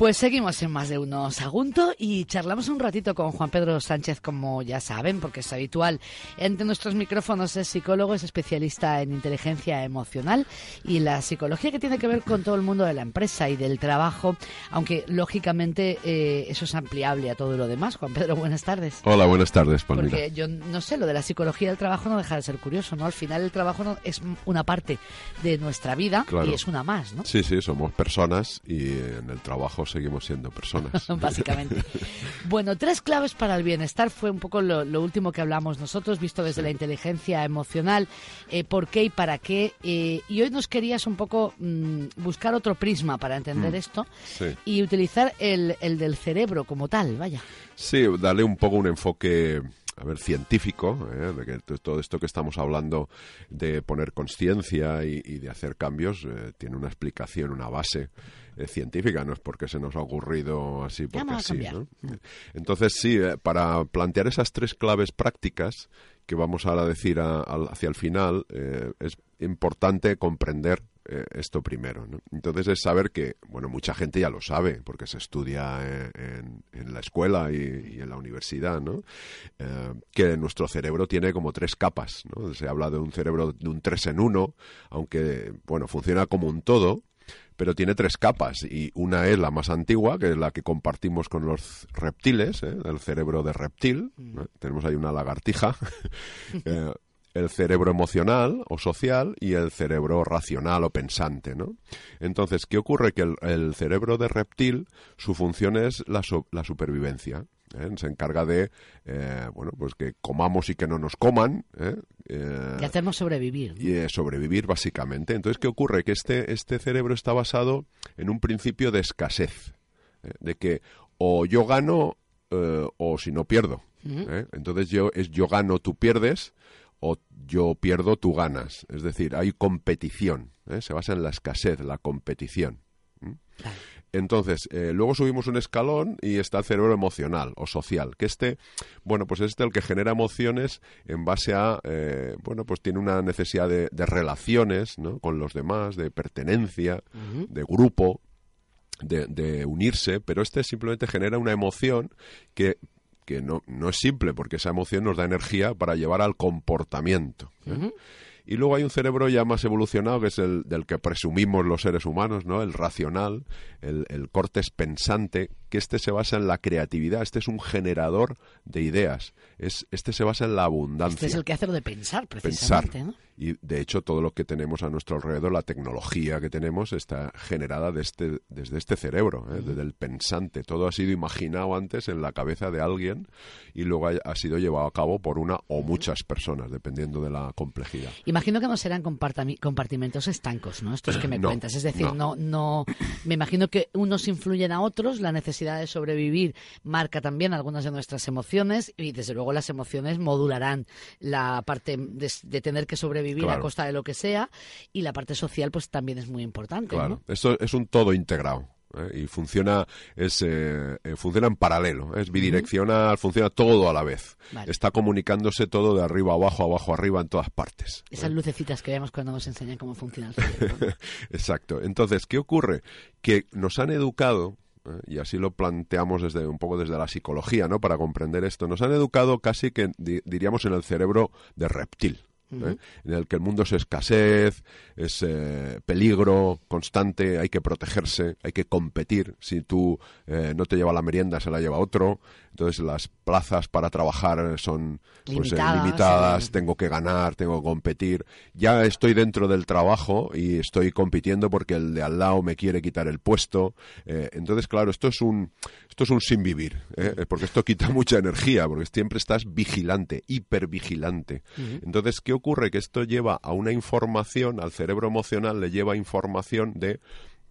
Pues seguimos en más de uno Sagunto y charlamos un ratito con Juan Pedro Sánchez, como ya saben, porque es habitual entre nuestros micrófonos. Es psicólogo, es especialista en inteligencia emocional y la psicología que tiene que ver con todo el mundo de la empresa y del trabajo, aunque lógicamente eh, eso es ampliable a todo lo demás. Juan Pedro, buenas tardes. Hola, buenas tardes, Palmira. Porque yo no sé, lo de la psicología del trabajo no deja de ser curioso, ¿no? Al final el trabajo no, es una parte de nuestra vida y es una más, ¿no? Sí, sí, somos personas y en el trabajo seguimos siendo personas. Básicamente. Bueno, tres claves para el bienestar fue un poco lo, último que hablamos nosotros, visto desde la inteligencia emocional, eh, por qué y para qué. Eh, y hoy nos querías un poco mm, buscar otro prisma para entender Mm. esto y utilizar el, el del cerebro como tal, vaya. Sí, darle un poco un enfoque a ver, científico, ¿eh? de que todo esto que estamos hablando de poner conciencia y, y de hacer cambios eh, tiene una explicación, una base eh, científica, no es porque se nos ha ocurrido así porque Vamos a sí. cambiar. ¿no? Entonces, sí, eh, para plantear esas tres claves prácticas que vamos ahora a decir a- hacia el final, eh, es importante comprender esto primero. ¿no? Entonces es saber que, bueno, mucha gente ya lo sabe, porque se estudia en, en la escuela y, y en la universidad, ¿no? Eh, que nuestro cerebro tiene como tres capas, ¿no? Se habla de un cerebro de un tres en uno, aunque, bueno, funciona como un todo, pero tiene tres capas y una es la más antigua, que es la que compartimos con los reptiles, ¿eh? el cerebro de reptil. ¿no? Tenemos ahí una lagartija. Eh, el cerebro emocional o social y el cerebro racional o pensante, ¿no? Entonces, ¿qué ocurre? Que el, el cerebro de reptil, su función es la, so- la supervivencia. ¿Eh? Se encarga de, eh, bueno, pues que comamos y que no nos coman, ¿eh? Eh, Y hacernos sobrevivir. ¿no? y eh, sobrevivir básicamente. Entonces, ¿qué ocurre? Que este, este cerebro está basado en un principio de escasez, ¿eh? de que o yo gano eh, o si no pierdo. ¿eh? Entonces yo es yo gano, tú pierdes o yo pierdo, tú ganas. Es decir, hay competición. ¿eh? Se basa en la escasez, la competición. Claro. Entonces, eh, luego subimos un escalón y está el cerebro emocional o social, que este, bueno, pues es este el que genera emociones en base a, eh, bueno, pues tiene una necesidad de, de relaciones, ¿no? Con los demás, de pertenencia, de grupo, de, de unirse, pero este simplemente genera una emoción que, que no, no es simple, porque esa emoción nos da energía para llevar al comportamiento. ¿eh? Y luego hay un cerebro ya más evolucionado, que es el del que presumimos los seres humanos, ¿no? El racional, el, el cortes pensante, que este se basa en la creatividad, este es un generador de ideas, es, este se basa en la abundancia Este es el que hace lo de pensar, pensar. precisamente, ¿no? Y de hecho, todo lo que tenemos a nuestro alrededor, la tecnología que tenemos, está generada de este, desde este cerebro, ¿eh? desde el pensante. Todo ha sido imaginado antes en la cabeza de alguien y luego ha, ha sido llevado a cabo por una o muchas personas, dependiendo de la complejidad. Imagino que no serán compartimentos estancos, ¿no? Estos que me No, cuentas. Es decir, no. no. no, Me imagino que unos influyen a otros, la necesidad de sobrevivir marca también algunas de nuestras emociones y desde luego las emociones modularán la parte de, de tener que sobrevivir a costa de lo que sea y la parte social pues también es muy importante, Claro, ¿no? esto es un todo integrado. ¿eh? Y funciona, es, eh, eh, funciona en paralelo, es bidireccional, funciona todo a la vez. Vale. Está comunicándose todo de arriba abajo, abajo arriba, en todas partes. Esas lucecitas que vemos cuando nos enseñan cómo funciona el cerebro. Exacto. Entonces, ¿qué ocurre? Que nos han educado, ¿eh? y así lo planteamos desde un poco desde la psicología, ¿no? Para comprender esto, nos han educado casi que di- diríamos en el cerebro de reptil. ¿eh? En el que el mundo es escasez, es eh, peligro constante, hay que protegerse, hay que competir. Si tú eh, no te lleva la merienda, se la lleva otro. Entonces las plazas para trabajar son pues, eh, Limitadas, eh. tengo que ganar, tengo que competir. Ya estoy dentro del trabajo y estoy compitiendo porque el de al lado me quiere quitar el puesto. Eh, entonces, claro, esto es un esto es un sin vivir, porque esto quita mucha energía, porque siempre estás vigilante, hipervigilante. Entonces, ¿qué ocurre? Que esto lleva a una información, al cerebro emocional le lleva información de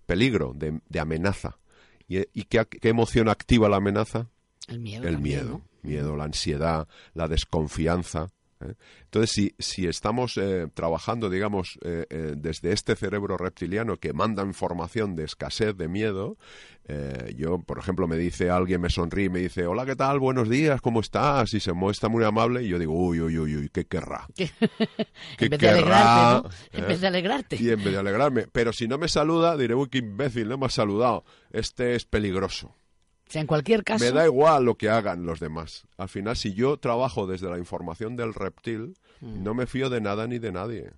peligro, de, de amenaza. ¿Y, y qué, qué emoción activa la amenaza? El miedo. el también, miedo, ¿no? miedo, la ansiedad, la desconfianza. ¿eh? Entonces, si, si estamos eh, trabajando, digamos, eh, eh, desde este cerebro reptiliano que manda información de escasez, de miedo, eh, yo, por ejemplo, me dice alguien, me sonríe y me dice, hola, ¿qué tal? Buenos días, ¿cómo estás? Y se muestra muy amable y yo digo, uy, uy, uy, uy, ¿qué querrá? Que- ¿Qué en vez de alegrarte, ¿no? En vez de alegrarte. Y en vez de alegrarme. Pero si no me saluda, diré, uy, qué imbécil, no me ha saludado. Este es peligroso. O sea, en cualquier caso. Me da igual lo que hagan los demás. Al final, si yo trabajo desde la información del reptil, Mm. no me fío de nada ni de nadie.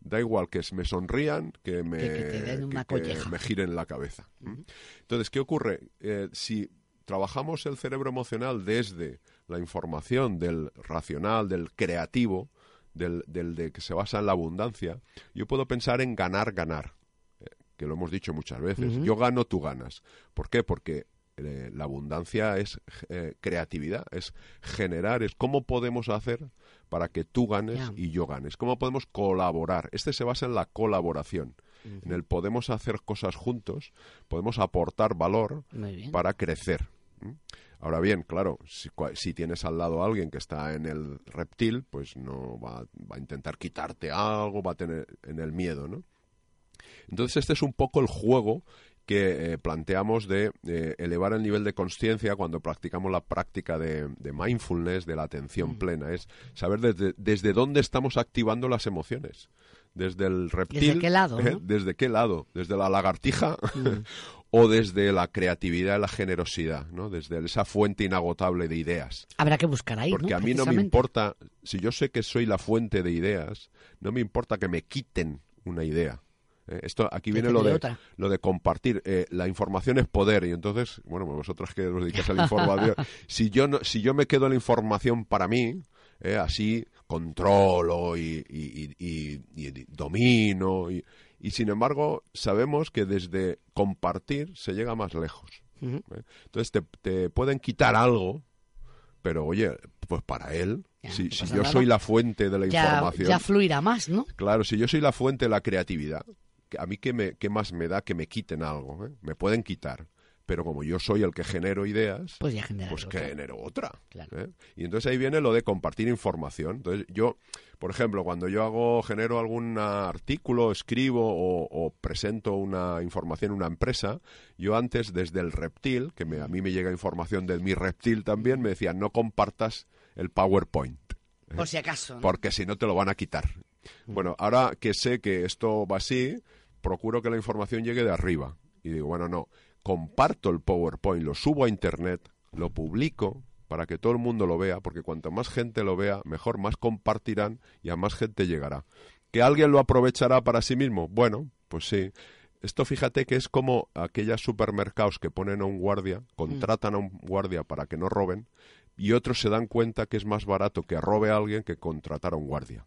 Da igual que me sonrían, que me, Que- que te den una que- que colleja. me giren la cabeza. Entonces, ¿qué ocurre? Eh, si trabajamos el cerebro emocional desde la información del racional, del creativo, del, del de que se basa en la abundancia, yo puedo pensar en ganar, ganar eh, que lo hemos dicho muchas veces. Yo gano, tú ganas. ¿Por qué? Porque eh, la abundancia es eh, creatividad, es generar, es cómo podemos hacer para que tú ganes y yo ganes. ¿Cómo podemos colaborar? Este se basa en la colaboración. En el podemos hacer cosas juntos, podemos aportar valor para crecer. Ahora bien, claro, si tienes al lado a alguien que está en el reptil, pues no va, va a intentar quitarte algo, va a tener en el miedo, ¿no? Entonces este es un poco el juego que eh, planteamos de eh, elevar el nivel de conciencia cuando practicamos la práctica de, de mindfulness, de la atención plena. Es saber desde, desde dónde estamos activando las emociones. Desde el reptil. qué lado, ¿eh? ¿Desde qué lado? ¿Desde la lagartija? o desde la creatividad y la generosidad, ¿no? Desde esa fuente inagotable de ideas. Habrá que buscar ahí, Porque ¿no? a mí no me importa, si yo sé que soy la fuente de ideas, no me importa que me quiten una idea. Eh, esto aquí viene lo de lo de compartir. Eh, la información es poder y entonces, bueno, pues vosotras que os dedicáis a la información, si yo no, si yo me quedo la información para mí, eh, así controlo y, y- y- y- domino y, y sin embargo sabemos que desde compartir se llega más lejos. ¿eh? Entonces te, te pueden quitar algo, pero oye, pues para él, Ya, si, no si yo nada. soy la fuente de la Ya, información, ya fluirá más, ¿no? claro, si yo soy la fuente de la creatividad, a mí qué, me, qué más me da que me quiten algo, ¿eh? me pueden quitar. Pero como yo soy el que genero ideas, Pues ya genera pues otra. genero otra. Claro. ¿eh? Y entonces ahí viene lo de compartir información. Entonces yo, por ejemplo, cuando yo hago, genero algún artículo, escribo o, o presento una información en una empresa, yo antes desde el reptil, que me- a mí me llega información de mi reptil también, me decían no compartas el PowerPoint Por si acaso. ¿no? porque si no te lo van a quitar. Bueno, ahora que sé que esto va así, procuro que la información llegue de arriba. Y digo, bueno, no, comparto el PowerPoint, lo subo a Internet, lo publico para que todo el mundo lo vea, porque cuanto más gente lo vea, mejor, más compartirán y a más gente llegará. ¿Que alguien lo aprovechará para sí mismo? Bueno, pues sí. Esto fíjate que es como aquellos supermercados que ponen a un guardia, contratan a un guardia para que no roben, y otros se dan cuenta que es más barato que robe a alguien que contratar a un guardia.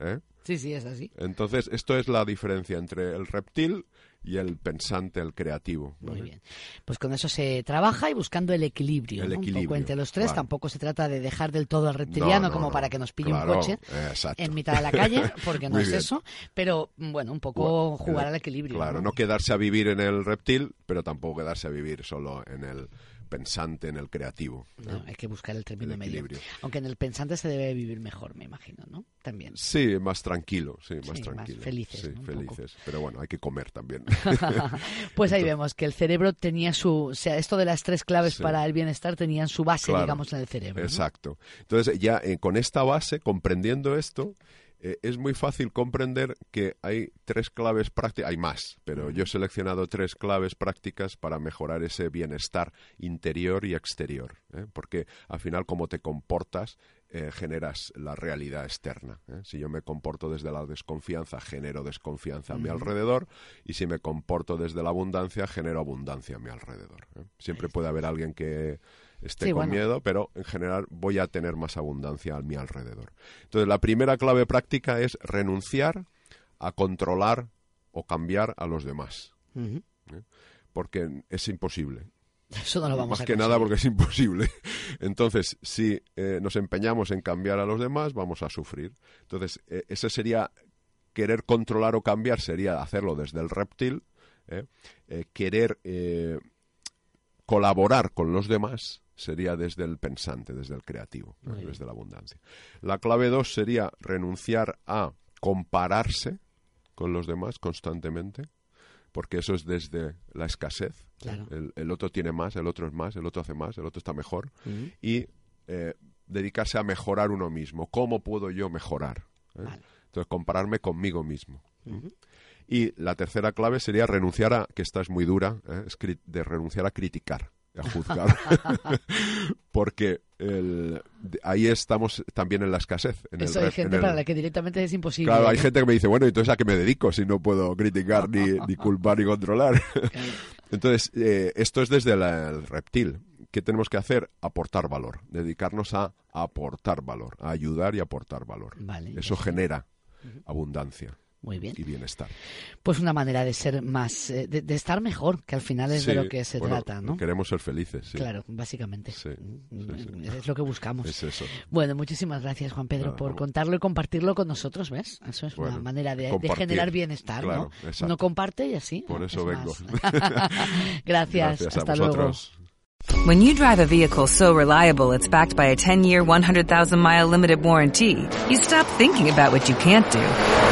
¿Eh? Sí, sí, es así. Entonces, esto es la diferencia entre el reptil y el pensante, el creativo. Muy bien. Pues con eso se trabaja y buscando el equilibrio. El ¿no? Un poco entre los tres. claro. Tampoco se trata de dejar del todo al reptiliano No, no, como para que nos pille Claro, un coche eh, exacto. en mitad de la calle, porque no es bien. eso. Pero bueno, un poco jugar El- al equilibrio. Claro, no quedarse a vivir en el reptil, pero tampoco quedarse a vivir solo en el pensante, en el creativo. No, hay que buscar el término El medio. equilibrio. Aunque en el pensante se debe vivir mejor, me imagino, ¿no? También. Sí, más tranquilo, sí, más Sí, más tranquilo. felices, Sí, felices. Pero bueno, hay que comer también. pues ahí vemos que el cerebro tenía su, o sea, esto de las tres claves Sí. para el bienestar tenían su base, Claro. digamos, en el cerebro. Exacto. Entonces, ya eh, con esta base, comprendiendo esto, eh, es muy fácil comprender que hay tres claves prácticas, hay más, pero yo he seleccionado tres claves prácticas para mejorar ese bienestar interior y exterior. ¿eh? Porque al final, como te comportas, eh, generas la realidad externa. ¿eh? Si yo me comporto desde la desconfianza, genero desconfianza a mi alrededor, y si me comporto desde la abundancia, genero abundancia a mi alrededor. ¿eh? Siempre puede haber alguien que esté con miedo, pero en general voy a tener más abundancia a mi alrededor. Entonces, la primera clave práctica es renunciar a controlar o cambiar a los demás. ¿eh? Porque es imposible. Eso no lo vamos Más que nada porque es imposible. Entonces, si eh, nos empeñamos en cambiar a los demás, vamos a sufrir. Entonces, eh, ese sería querer controlar o cambiar, sería hacerlo desde el reptil. querer colaborar con los demás sería desde el pensante, desde el creativo, desde la abundancia. La clave dos sería renunciar a compararse con los demás constantemente, porque eso es desde la escasez. El, otro tiene más, el otro es más, el otro hace más, el otro está mejor. Y eh, dedicarse a mejorar uno mismo. ¿Cómo puedo yo mejorar? ¿Eh? Entonces, compararme conmigo mismo. Y la tercera clave sería renunciar a, que esta es muy dura, ¿eh? de renunciar a criticar a juzgar. Porque ahí estamos también en la escasez. En Eso hay gente para la que directamente es imposible. Claro, hay gente que me dice, bueno, entonces a qué me dedico si no puedo criticar, ni, ni culpar, ni controlar. Entonces, eh, esto es desde el reptil. ¿Qué tenemos que hacer? Aportar valor, dedicarnos a aportar valor, a ayudar y aportar valor. Eso genera abundancia. Muy bien. Y bienestar. Pues una manera de ser más, eh, de, estar mejor, que al final es de lo que se trata, ¿no? Queremos ser felices, sí. Claro, básicamente. Sí, es lo que buscamos. Es eso. Bueno, muchísimas gracias, Juan Pedro, por contarlo y compartirlo con nosotros, ¿es? Eso es una manera de, generar bienestar, ¿no? No comparte y así. Por eso vengo. gracias, hasta luego. When you drive a vehicle so reliable it's backed by a 10-year, 100,000-mile limited warranty, you stop thinking about what you can't do